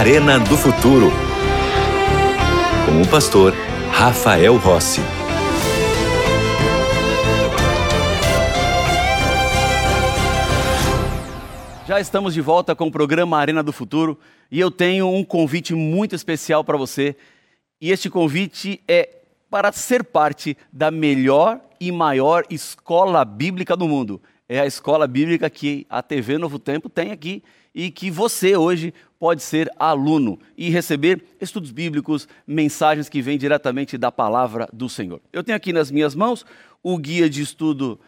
Arena do Futuro. Com o pastor Rafael Rossi. Já estamos de volta com o programa Arena do Futuro e eu tenho um convite muito especial para você. E este convite é para ser parte da melhor e maior escola bíblica do mundo. É a escola bíblica que a TV Novo Tempo tem aqui e que você hoje pode ser aluno e receber estudos bíblicos, mensagens que vêm diretamente da palavra do Senhor. Eu tenho aqui nas minhas mãos o guia de estudo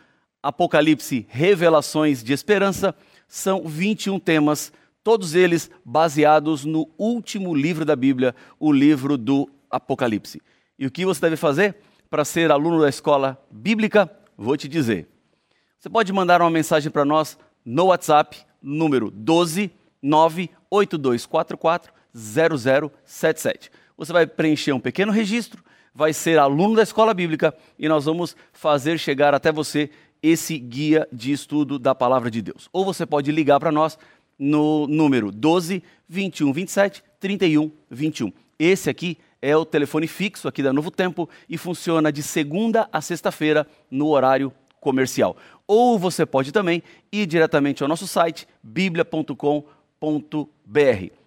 Apocalipse Revelações de Esperança são 21 temas, todos eles baseados no último livro da Bíblia, o livro do Apocalipse. E o que você deve fazer para ser aluno da escola bíblica? Vou te dizer. Você pode mandar uma mensagem para nós no WhatsApp, número 12 98244 0077. Você vai preencher um pequeno registro, vai ser aluno da escola bíblica e nós vamos fazer chegar até você esse guia de estudo da palavra de Deus. Ou você pode ligar para nós no número 12 21 27 31 21. Esse aqui é o telefone fixo aqui da Novo Tempo e funciona de segunda a sexta-feira no horário comercial. Ou você pode também ir diretamente ao nosso site biblia.com.br.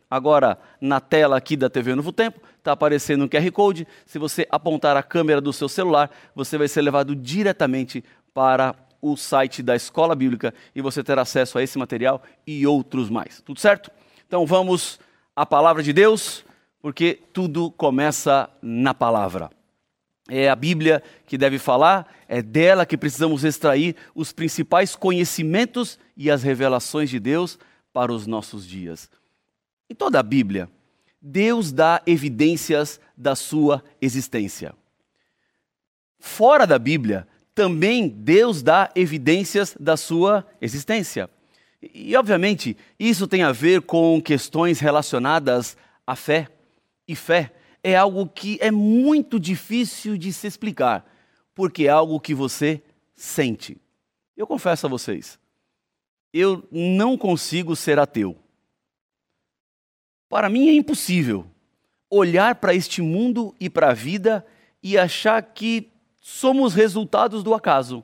Agora, na tela aqui da TV Novo Tempo, está aparecendo um QR Code. Se você apontar a câmera do seu celular, você vai ser levado diretamente para o site da Escola Bíblica e você terá acesso a esse material e outros mais. Tudo certo? Então vamos à palavra de Deus, porque tudo começa na palavra. É a Bíblia que deve falar, é dela que precisamos extrair os principais conhecimentos e as revelações de Deus para os nossos dias. Em toda a Bíblia, Deus dá evidências da sua existência. Fora da Bíblia, também Deus dá evidências da sua existência. E, obviamente, isso tem a ver com questões relacionadas à fé. E fé é algo que é muito difícil de se explicar, porque é algo que você sente. Eu confesso a vocês, eu não consigo ser ateu. Para mim é impossível olhar para este mundo e para a vida e achar que somos resultados do acaso.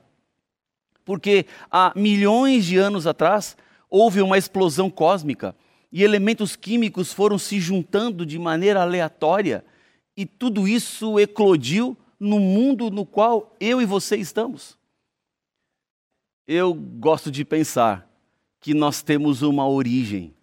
Porque há milhões de anos atrás houve uma explosão cósmica e elementos químicos foram se juntando de maneira aleatória e tudo isso eclodiu no mundo no qual eu e você estamos. Eu gosto de pensar que nós temos uma origem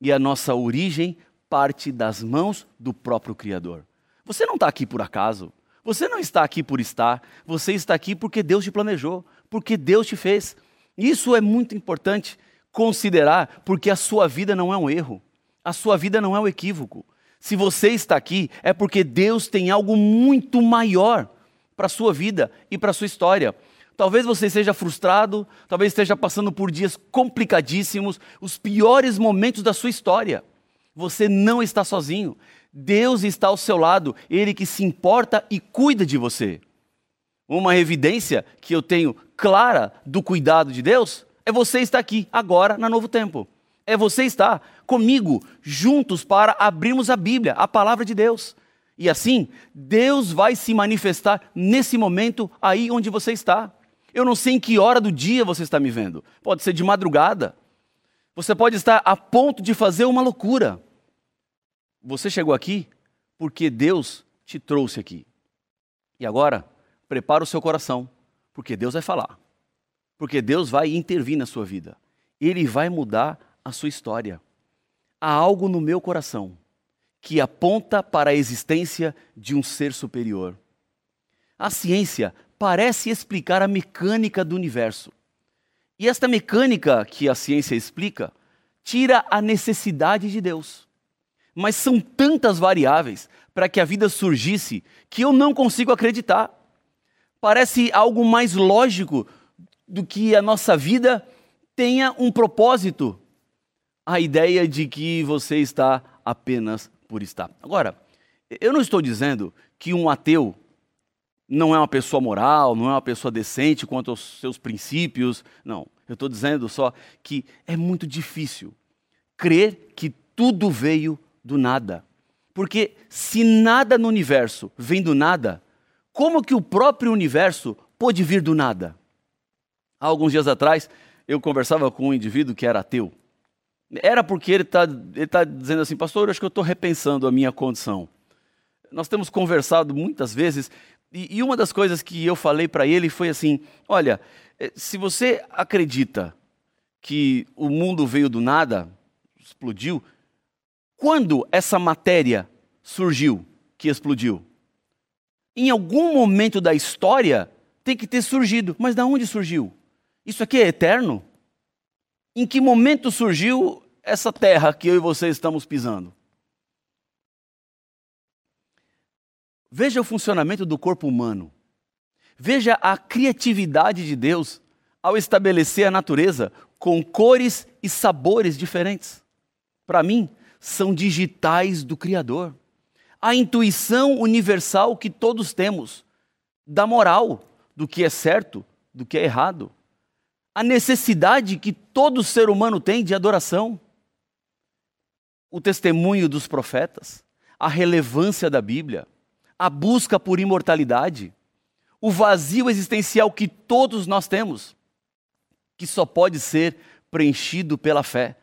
e a nossa origem parte das mãos do próprio Criador. Você não está aqui por acaso. Você não está aqui por estar, você está aqui porque Deus te planejou, porque Deus te fez. Isso é muito importante considerar, porque a sua vida não é um erro, a sua vida não é um equívoco. Se você está aqui, é porque Deus tem algo muito maior para a sua vida e para a sua história. Talvez você seja frustrado, talvez esteja passando por dias complicadíssimos, os piores momentos da sua história. Você não está sozinho. Deus está ao seu lado, Ele que se importa e cuida de você. Uma evidência que eu tenho clara do cuidado de Deus é você estar aqui, agora, na Novo Tempo. É você estar comigo, juntos, para abrirmos a Bíblia, a palavra de Deus. E assim, Deus vai se manifestar nesse momento aí onde você está. Eu não sei em que hora do dia você está me vendo. Pode ser de madrugada. Você pode estar a ponto de fazer uma loucura. Você chegou aqui porque Deus te trouxe aqui. E agora, prepara o seu coração, porque Deus vai falar. Porque Deus vai intervir na sua vida. Ele vai mudar a sua história. Há algo no meu coração que aponta para a existência de um ser superior. A ciência parece explicar a mecânica do universo. E esta mecânica que a ciência explica tira a necessidade de Deus mas são tantas variáveis para que a vida surgisse que eu não consigo acreditar. Parece algo mais lógico do que a nossa vida tenha um propósito. A ideia de que você está apenas por estar. Agora, eu não estou dizendo que um ateu não é uma pessoa moral, não é uma pessoa decente quanto aos seus princípios. Não. Eu estou dizendo só que é muito difícil crer que tudo veio do nada. Porque se nada no universo vem do nada, como que o próprio universo pôde vir do nada? Há alguns dias atrás, eu conversava com um indivíduo que era ateu. Era porque ele está ele tá dizendo assim, pastor, eu acho que eu estou repensando a minha condição. Nós temos conversado muitas vezes, e, e uma das coisas que eu falei para ele foi assim: olha, eh, se você acredita que o mundo veio do nada, explodiu, quando essa matéria surgiu, que explodiu? Em algum momento da história tem que ter surgido, mas de onde surgiu? Isso aqui é eterno? Em que momento surgiu essa terra que eu e você estamos pisando? Veja o funcionamento do corpo humano. Veja a criatividade de Deus ao estabelecer a natureza com cores e sabores diferentes. Para mim, são digitais do Criador. A intuição universal que todos temos da moral, do que é certo, do que é errado. A necessidade que todo ser humano tem de adoração. O testemunho dos profetas, a relevância da Bíblia, a busca por imortalidade, o vazio existencial que todos nós temos, que só pode ser preenchido pela fé.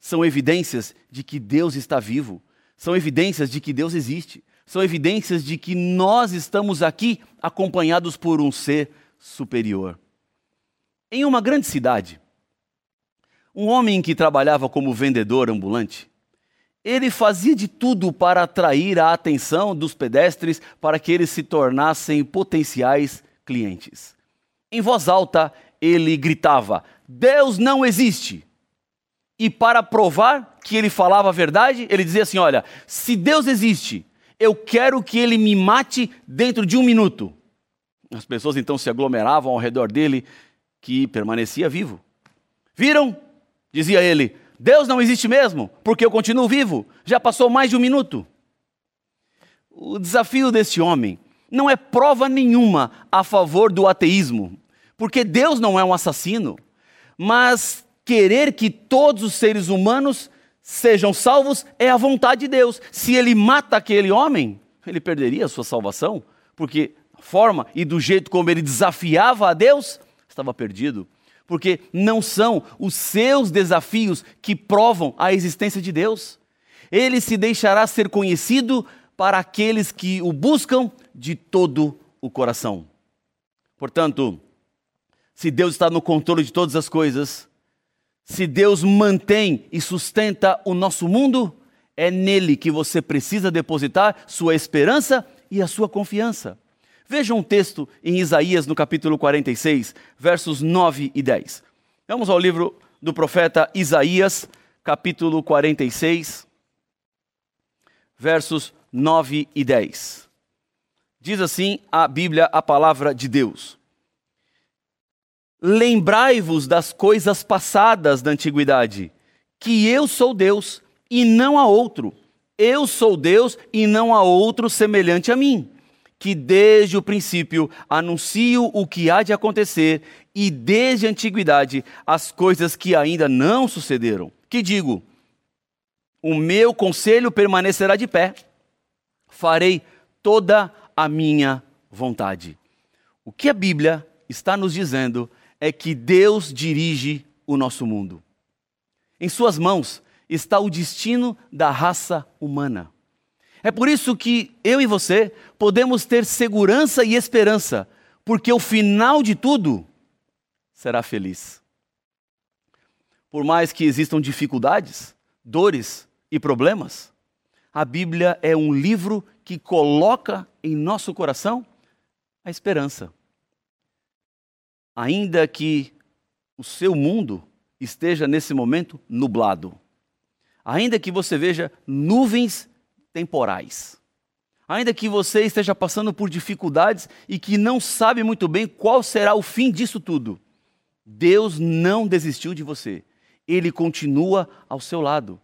São evidências de que Deus está vivo, são evidências de que Deus existe, são evidências de que nós estamos aqui acompanhados por um ser superior. Em uma grande cidade, um homem que trabalhava como vendedor ambulante, ele fazia de tudo para atrair a atenção dos pedestres para que eles se tornassem potenciais clientes. Em voz alta, ele gritava: Deus não existe. E para provar que ele falava a verdade, ele dizia assim: Olha, se Deus existe, eu quero que ele me mate dentro de um minuto. As pessoas então se aglomeravam ao redor dele, que permanecia vivo. Viram? Dizia ele: Deus não existe mesmo, porque eu continuo vivo. Já passou mais de um minuto. O desafio deste homem não é prova nenhuma a favor do ateísmo, porque Deus não é um assassino, mas querer que todos os seres humanos sejam salvos é a vontade de Deus. Se ele mata aquele homem, ele perderia a sua salvação, porque a forma e do jeito como ele desafiava a Deus, estava perdido porque não são os seus desafios que provam a existência de Deus. Ele se deixará ser conhecido para aqueles que o buscam de todo o coração. Portanto, se Deus está no controle de todas as coisas, se Deus mantém e sustenta o nosso mundo, é nele que você precisa depositar sua esperança e a sua confiança. Veja um texto em Isaías, no capítulo 46, versos 9 e 10. Vamos ao livro do profeta Isaías, capítulo 46, versos 9 e 10. Diz assim a Bíblia, a palavra de Deus: Lembrai-vos das coisas passadas da antiguidade, que eu sou Deus e não há outro. Eu sou Deus e não há outro semelhante a mim que desde o princípio anuncio o que há de acontecer e desde a antiguidade as coisas que ainda não sucederam. Que digo: o meu conselho permanecerá de pé, farei toda a minha vontade. O que a Bíblia está nos dizendo é que Deus dirige o nosso mundo. Em Suas mãos está o destino da raça humana. É por isso que eu e você podemos ter segurança e esperança, porque o final de tudo será feliz. Por mais que existam dificuldades, dores e problemas, a Bíblia é um livro que coloca em nosso coração a esperança. Ainda que o seu mundo esteja nesse momento nublado, ainda que você veja nuvens temporais. Ainda que você esteja passando por dificuldades e que não sabe muito bem qual será o fim disso tudo, Deus não desistiu de você. Ele continua ao seu lado.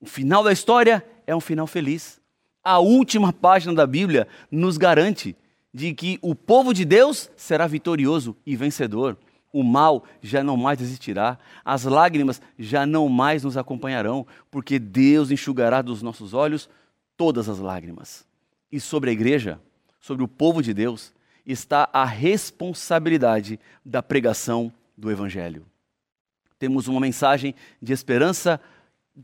O final da história é um final feliz. A última página da Bíblia nos garante de que o povo de Deus será vitorioso e vencedor. O mal já não mais existirá, as lágrimas já não mais nos acompanharão, porque Deus enxugará dos nossos olhos todas as lágrimas. E sobre a igreja, sobre o povo de Deus, está a responsabilidade da pregação do Evangelho. Temos uma mensagem de esperança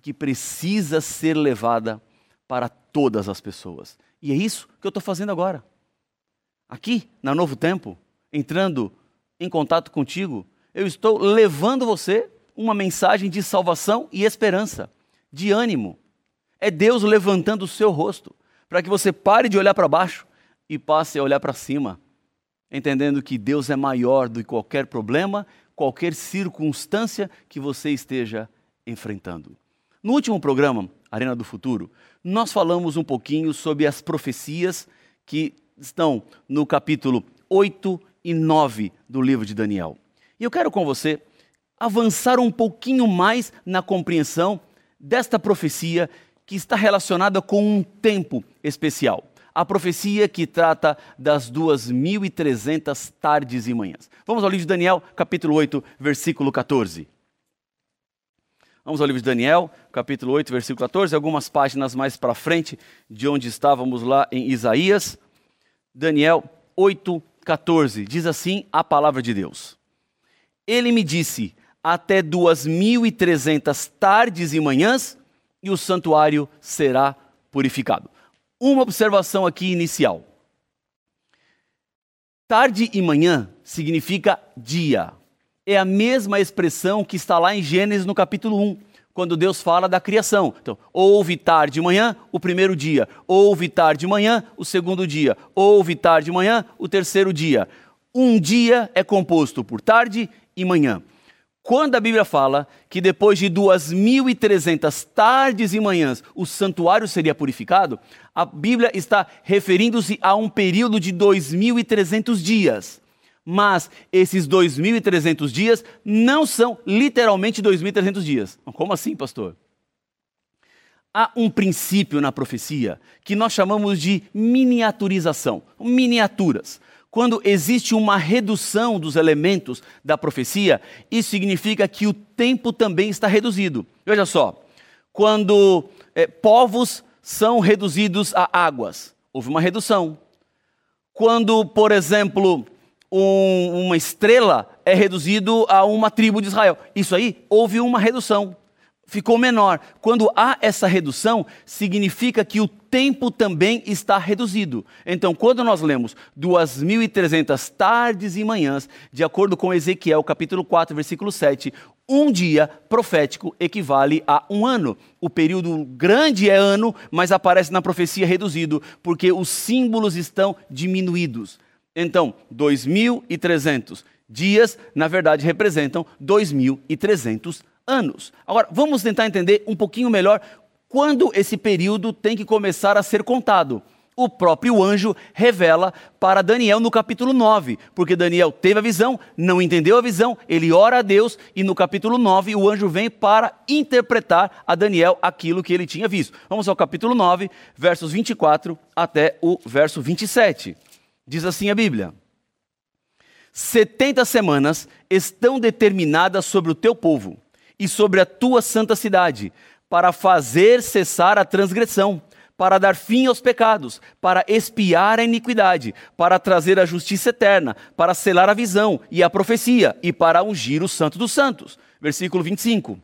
que precisa ser levada para todas as pessoas. E é isso que eu estou fazendo agora. Aqui, na Novo Tempo, entrando em contato contigo, eu estou levando você uma mensagem de salvação e esperança, de ânimo. É Deus levantando o seu rosto para que você pare de olhar para baixo e passe a olhar para cima, entendendo que Deus é maior do que qualquer problema, qualquer circunstância que você esteja enfrentando. No último programa, Arena do Futuro, nós falamos um pouquinho sobre as profecias que estão no capítulo 8 e 9 do livro de Daniel. E eu quero com você avançar um pouquinho mais na compreensão desta profecia que está relacionada com um tempo especial. A profecia que trata das 2.300 tardes e manhãs. Vamos ao livro de Daniel, capítulo 8, versículo 14. Vamos ao livro de Daniel, capítulo 8, versículo 14, algumas páginas mais para frente de onde estávamos lá em Isaías. Daniel 8, 14, diz assim a palavra de Deus. Ele me disse: até duas mil e trezentas tardes e manhãs, e o santuário será purificado. Uma observação aqui inicial. Tarde e manhã significa dia. É a mesma expressão que está lá em Gênesis no capítulo 1 quando Deus fala da criação. Então, houve tarde de manhã, o primeiro dia. Houve tarde de manhã, o segundo dia. Houve tarde de manhã, o terceiro dia. Um dia é composto por tarde e manhã. Quando a Bíblia fala que depois de 2.300 tardes e manhãs o santuário seria purificado, a Bíblia está referindo-se a um período de 2.300 dias mas esses 2.300 dias não são literalmente 2.300 dias. Como assim, pastor? Há um princípio na profecia que nós chamamos de miniaturização, miniaturas. Quando existe uma redução dos elementos da profecia, isso significa que o tempo também está reduzido. Veja só, quando é, povos são reduzidos a águas, houve uma redução. Quando, por exemplo, um, uma estrela é reduzido a uma tribo de Israel. Isso aí houve uma redução, ficou menor. Quando há essa redução, significa que o tempo também está reduzido. Então, quando nós lemos 2.300 tardes e manhãs, de acordo com Ezequiel capítulo 4, versículo 7, um dia profético equivale a um ano. O período grande é ano, mas aparece na profecia reduzido, porque os símbolos estão diminuídos. Então, 2.300 dias, na verdade, representam 2.300 anos. Agora, vamos tentar entender um pouquinho melhor quando esse período tem que começar a ser contado. O próprio anjo revela para Daniel no capítulo 9, porque Daniel teve a visão, não entendeu a visão, ele ora a Deus e no capítulo 9 o anjo vem para interpretar a Daniel aquilo que ele tinha visto. Vamos ao capítulo 9, versos 24 até o verso 27. Diz assim a Bíblia: 70 semanas estão determinadas sobre o teu povo e sobre a tua santa cidade, para fazer cessar a transgressão, para dar fim aos pecados, para espiar a iniquidade, para trazer a justiça eterna, para selar a visão e a profecia e para ungir o santo dos santos. Versículo 25.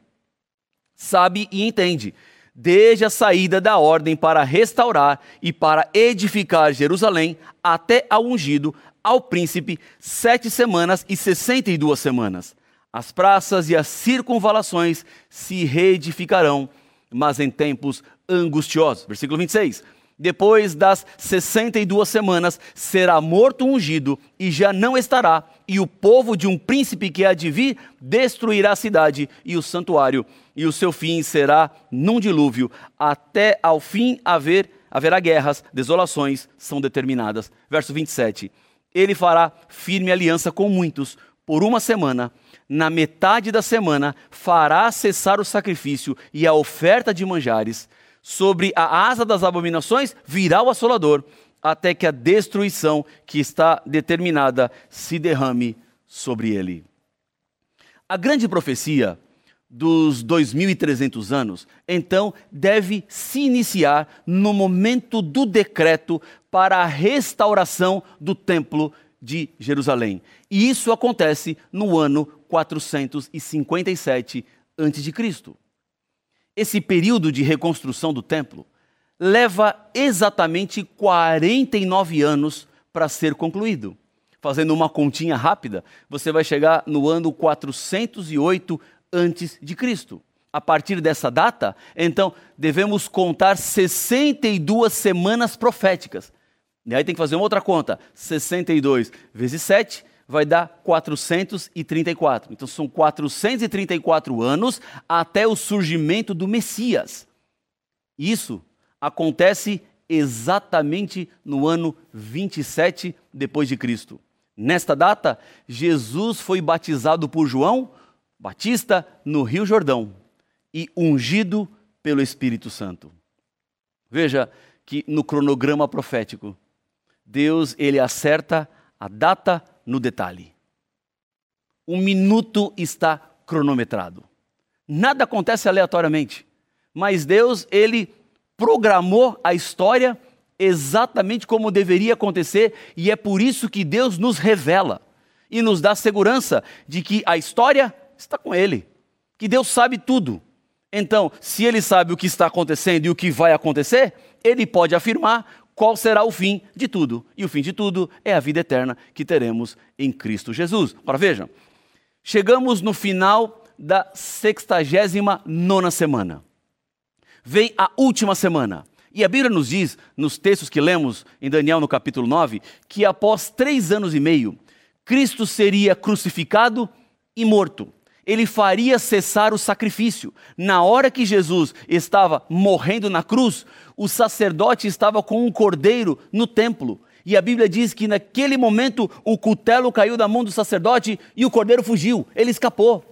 Sabe e entende desde a saída da ordem para restaurar e para edificar Jerusalém até ao ungido, ao príncipe, sete semanas e sessenta e duas semanas. As praças e as circunvalações se reedificarão, mas em tempos angustiosos. Versículo 26. Depois das sessenta e duas semanas, será morto ungido e já não estará, e o povo de um príncipe que há de vir destruirá a cidade e o santuário e o seu fim será num dilúvio, até ao fim haver, haverá guerras, desolações são determinadas. Verso 27. Ele fará firme aliança com muitos por uma semana. Na metade da semana fará cessar o sacrifício e a oferta de manjares. Sobre a asa das abominações virá o assolador, até que a destruição que está determinada se derrame sobre ele. A grande profecia dos 2.300 anos, então, deve se iniciar no momento do decreto para a restauração do templo de Jerusalém. E isso acontece no ano 457 a.C. Esse período de reconstrução do templo leva exatamente 49 anos para ser concluído. Fazendo uma continha rápida, você vai chegar no ano 408 antes de Cristo. A partir dessa data, então, devemos contar 62 semanas proféticas. E aí tem que fazer uma outra conta. 62 vezes 7 vai dar 434. Então são 434 anos até o surgimento do Messias. Isso acontece exatamente no ano 27 depois de Cristo. Nesta data, Jesus foi batizado por João Batista no Rio Jordão e ungido pelo Espírito Santo. Veja que no cronograma profético, Deus ele acerta a data no detalhe. Um minuto está cronometrado. Nada acontece aleatoriamente, mas Deus ele programou a história exatamente como deveria acontecer e é por isso que Deus nos revela e nos dá segurança de que a história está com Ele, que Deus sabe tudo. Então, se Ele sabe o que está acontecendo e o que vai acontecer, Ele pode afirmar qual será o fim de tudo. E o fim de tudo é a vida eterna que teremos em Cristo Jesus. Agora vejam, chegamos no final da 69 semana. Vem a última semana. E a Bíblia nos diz, nos textos que lemos em Daniel no capítulo 9, que após três anos e meio, Cristo seria crucificado e morto ele faria cessar o sacrifício. Na hora que Jesus estava morrendo na cruz, o sacerdote estava com um cordeiro no templo. E a Bíblia diz que naquele momento o cutelo caiu da mão do sacerdote e o cordeiro fugiu, ele escapou.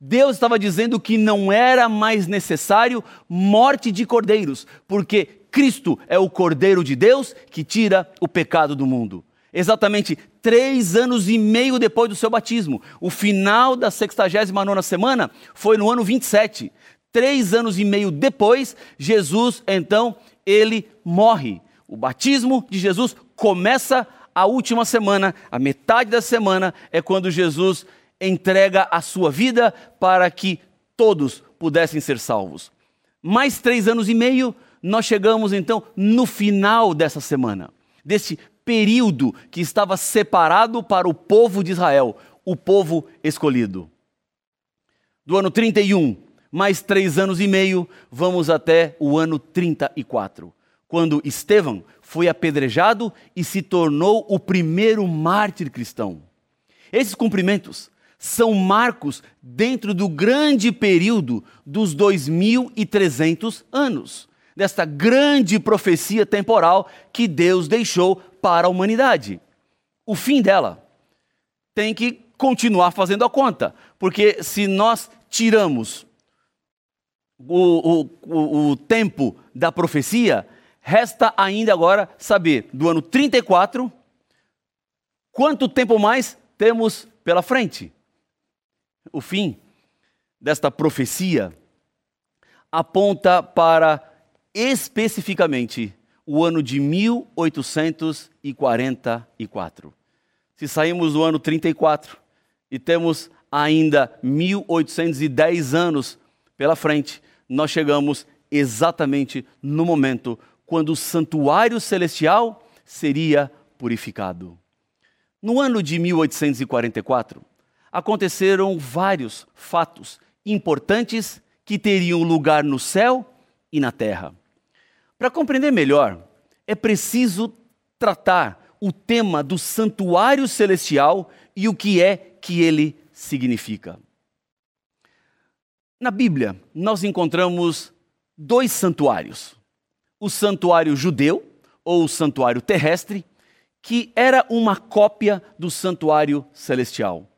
Deus estava dizendo que não era mais necessário morte de cordeiros, porque Cristo é o cordeiro de Deus que tira o pecado do mundo exatamente três anos e meio depois do seu batismo. O final da 69 semana foi no ano 27. Três anos e meio depois, Jesus, então, ele morre. O batismo de Jesus começa a última semana, a metade da semana é quando Jesus entrega a sua vida para que todos pudessem ser salvos. Mais três anos e meio, nós chegamos então no final dessa semana, desse período que estava separado para o povo de Israel, o povo escolhido. Do ano 31, mais três anos e meio, vamos até o ano 34, quando Estevão foi apedrejado e se tornou o primeiro mártir cristão. Esses cumprimentos são marcos dentro do grande período dos 2.300 anos, desta grande profecia temporal que Deus deixou para a humanidade. O fim dela tem que continuar fazendo a conta, porque se nós tiramos o, o, o, tempo da profecia, resta ainda agora saber do ano 34 quanto tempo mais temos pela frente. O fim desta profecia aponta para especificamente o ano de 1844. Se saímos do ano 34 e temos ainda 1810 anos pela frente, nós chegamos exatamente no momento quando o santuário celestial seria purificado. No ano de 1844, aconteceram vários fatos importantes que teriam lugar no céu e na terra. Para compreender melhor, é preciso tratar o tema do santuário celestial e o que é que ele significa. Na Bíblia, nós encontramos dois santuários: o santuário judeu, ou o santuário terrestre, que era uma cópia do santuário celestial.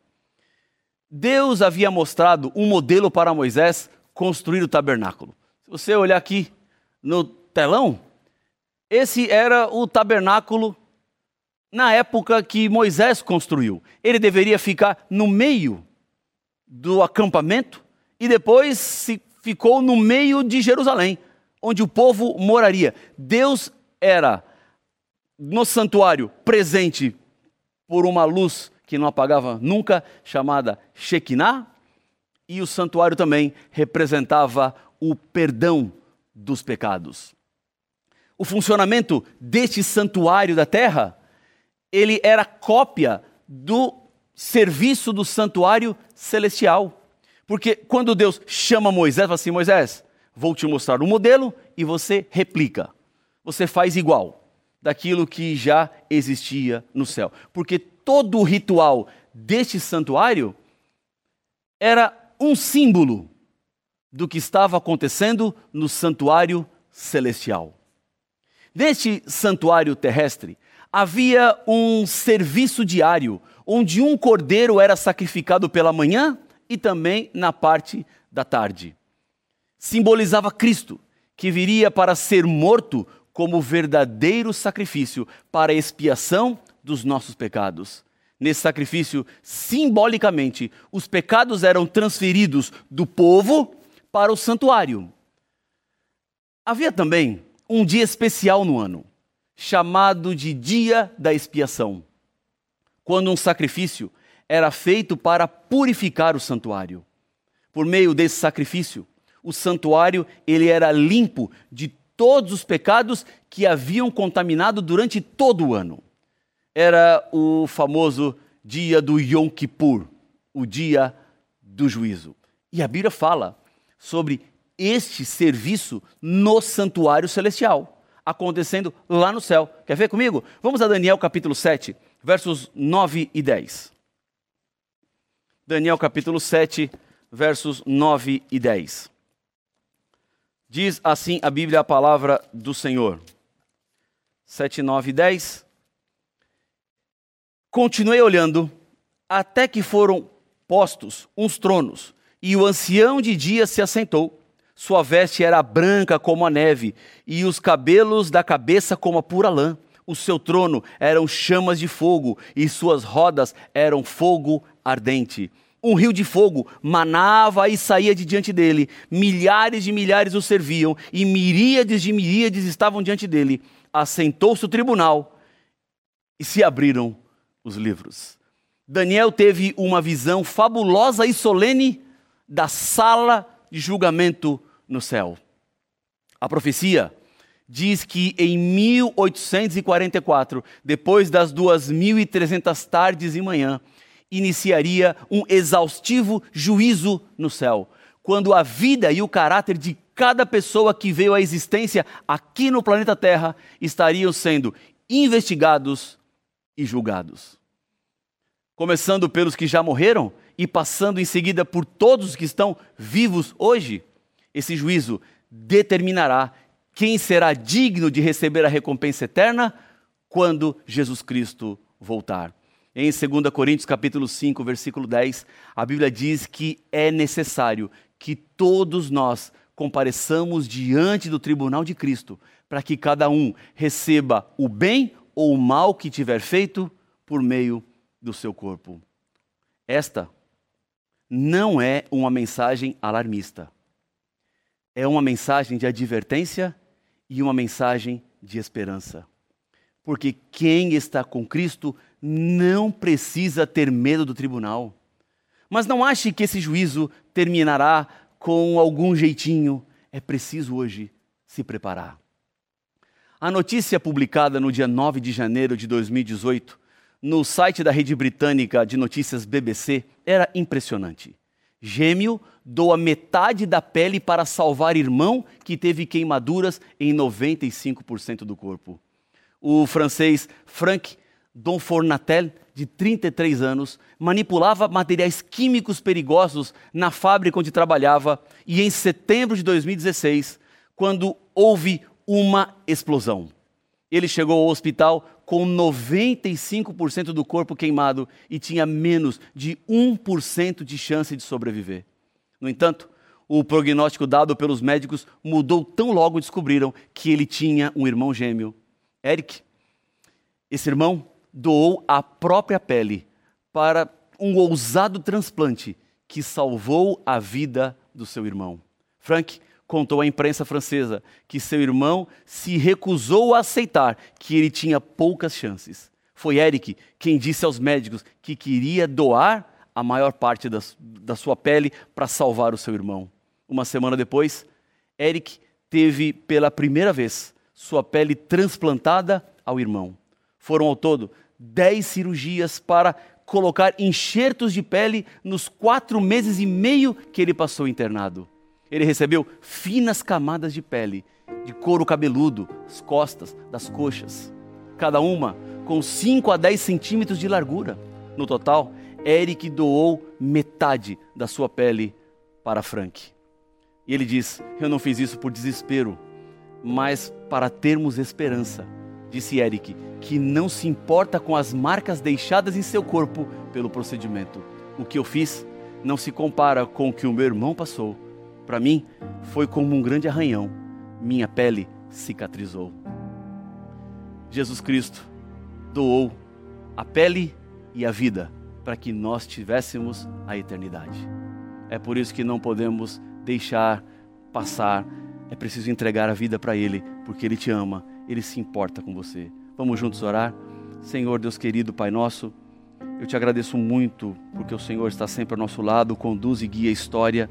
Deus havia mostrado um modelo para Moisés construir o tabernáculo. Se você olhar aqui no telão, esse era o tabernáculo na época que Moisés construiu. Ele deveria ficar no meio do acampamento e depois se ficou no meio de Jerusalém, onde o povo moraria. Deus era no santuário presente por uma luz que não apagava nunca, chamada Shekinah, e o santuário também representava o perdão dos pecados. O funcionamento deste santuário da terra, ele era cópia do serviço do santuário celestial. Porque quando Deus chama Moisés, fala assim: Moisés, vou te mostrar um modelo e você replica. Você faz igual daquilo que já existia no céu. Porque todo o ritual deste santuário era um símbolo do que estava acontecendo no santuário celestial. Neste santuário terrestre, havia um serviço diário, onde um cordeiro era sacrificado pela manhã e também na parte da tarde. Simbolizava Cristo, que viria para ser morto como verdadeiro sacrifício para a expiação dos nossos pecados. Nesse sacrifício, simbolicamente, os pecados eram transferidos do povo para o santuário. Havia também um dia especial no ano, chamado de Dia da Expiação, quando um sacrifício era feito para purificar o santuário. Por meio desse sacrifício, o santuário ele era limpo de todos os pecados que haviam contaminado durante todo o ano. Era o famoso dia do Yom Kippur, o dia do juízo. E a Bíblia fala sobre este serviço no santuário celestial, acontecendo lá no céu. Quer ver comigo? Vamos a Daniel capítulo 7, versos 9 e 10. Daniel capítulo 7, versos 9 e 10. Diz assim a Bíblia, a palavra do Senhor. 7, 9 e 10. Continuei olhando até que foram postos uns tronos, e o ancião de dia se assentou. Sua veste era branca como a neve, e os cabelos da cabeça como a pura lã. O seu trono eram chamas de fogo, e suas rodas eram fogo ardente um rio de fogo manava e saía de diante dele. Milhares de milhares o serviam e miríades de miríades estavam diante dele. Assentou-se o tribunal e se abriram os livros. Daniel teve uma visão fabulosa e solene da sala de julgamento no céu. A profecia diz que em 1844, depois das 2.300 tardes e manhã, iniciaria um exaustivo juízo no céu, quando a vida e o caráter de cada pessoa que veio à existência aqui no planeta Terra estariam sendo investigados e julgados. Começando pelos que já morreram e passando em seguida por todos os que estão vivos hoje, esse juízo determinará quem será digno de receber a recompensa eterna quando Jesus Cristo voltar. Em 2 Coríntios capítulo 5, versículo 10, a Bíblia diz que é necessário que todos nós compareçamos diante do tribunal de Cristo, para que cada um receba o bem ou o mal que tiver feito por meio do seu corpo. Esta não é uma mensagem alarmista. É uma mensagem de advertência e uma mensagem de esperança. Porque quem está com Cristo não precisa ter medo do tribunal. Mas não ache que esse juízo terminará com algum jeitinho. É preciso hoje se preparar. A notícia publicada no dia 9 de janeiro de 2018 no site da rede britânica de notícias BBC era impressionante. Gêmeo doa metade da pele para salvar irmão que teve queimaduras em 95% do corpo. O francês Frank Dom Fornatel, de 33 anos, manipulava materiais químicos perigosos na fábrica onde trabalhava e em setembro de 2016, quando houve uma explosão. Ele chegou ao hospital com 95% do corpo queimado e tinha menos de 1% de chance de sobreviver. No entanto, o prognóstico dado pelos médicos mudou tão logo descobriram que ele tinha um irmão gêmeo, Eric. Esse irmão doou a própria pele para um ousado transplante que salvou a vida do seu irmão. Frank contou à imprensa francesa que seu irmão se recusou a aceitar que ele tinha poucas chances. Foi Eric quem disse aos médicos que queria doar a maior parte da, da sua pele para salvar o seu irmão. Uma semana depois, Eric teve pela primeira vez sua pele transplantada ao irmão. Foram ao todo dez cirurgias para colocar enxertos de pele nos quatro meses e meio que ele passou internado. Ele recebeu finas camadas de pele, de couro cabeludo, as costas, das coxas, cada uma com 5 a 10 centímetros de largura. No total, Eric doou metade da sua pele para Frank. E ele diz: Eu não fiz isso por desespero, mas para termos esperança. Disse Eric, que não se importa com as marcas deixadas em seu corpo pelo procedimento. O que eu fiz não se compara com o que o meu irmão passou. Para mim, foi como um grande arranhão. Minha pele cicatrizou. Jesus Cristo doou a pele e a vida para que nós tivéssemos a eternidade. É por isso que não podemos deixar passar, é preciso entregar a vida para Ele, porque Ele te ama, Ele se importa com você. Vamos juntos orar? Senhor Deus querido, Pai nosso, eu te agradeço muito porque o Senhor está sempre ao nosso lado, conduz e guia a história,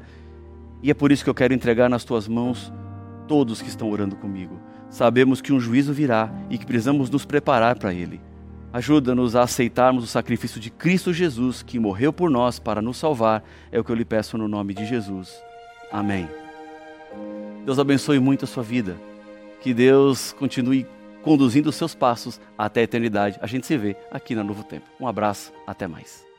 e é por isso que eu quero entregar nas tuas mãos todos que estão orando comigo. Sabemos que um juízo virá e que precisamos nos preparar para ele. Ajuda-nos a aceitarmos o sacrifício de Cristo Jesus, que morreu por nós para nos salvar. É o que eu lhe peço no nome de Jesus. Amém. Deus abençoe muito a sua vida. Que Deus continue conduzindo os seus passos até a eternidade. A gente se vê aqui na Novo Tempo. Um abraço, até mais.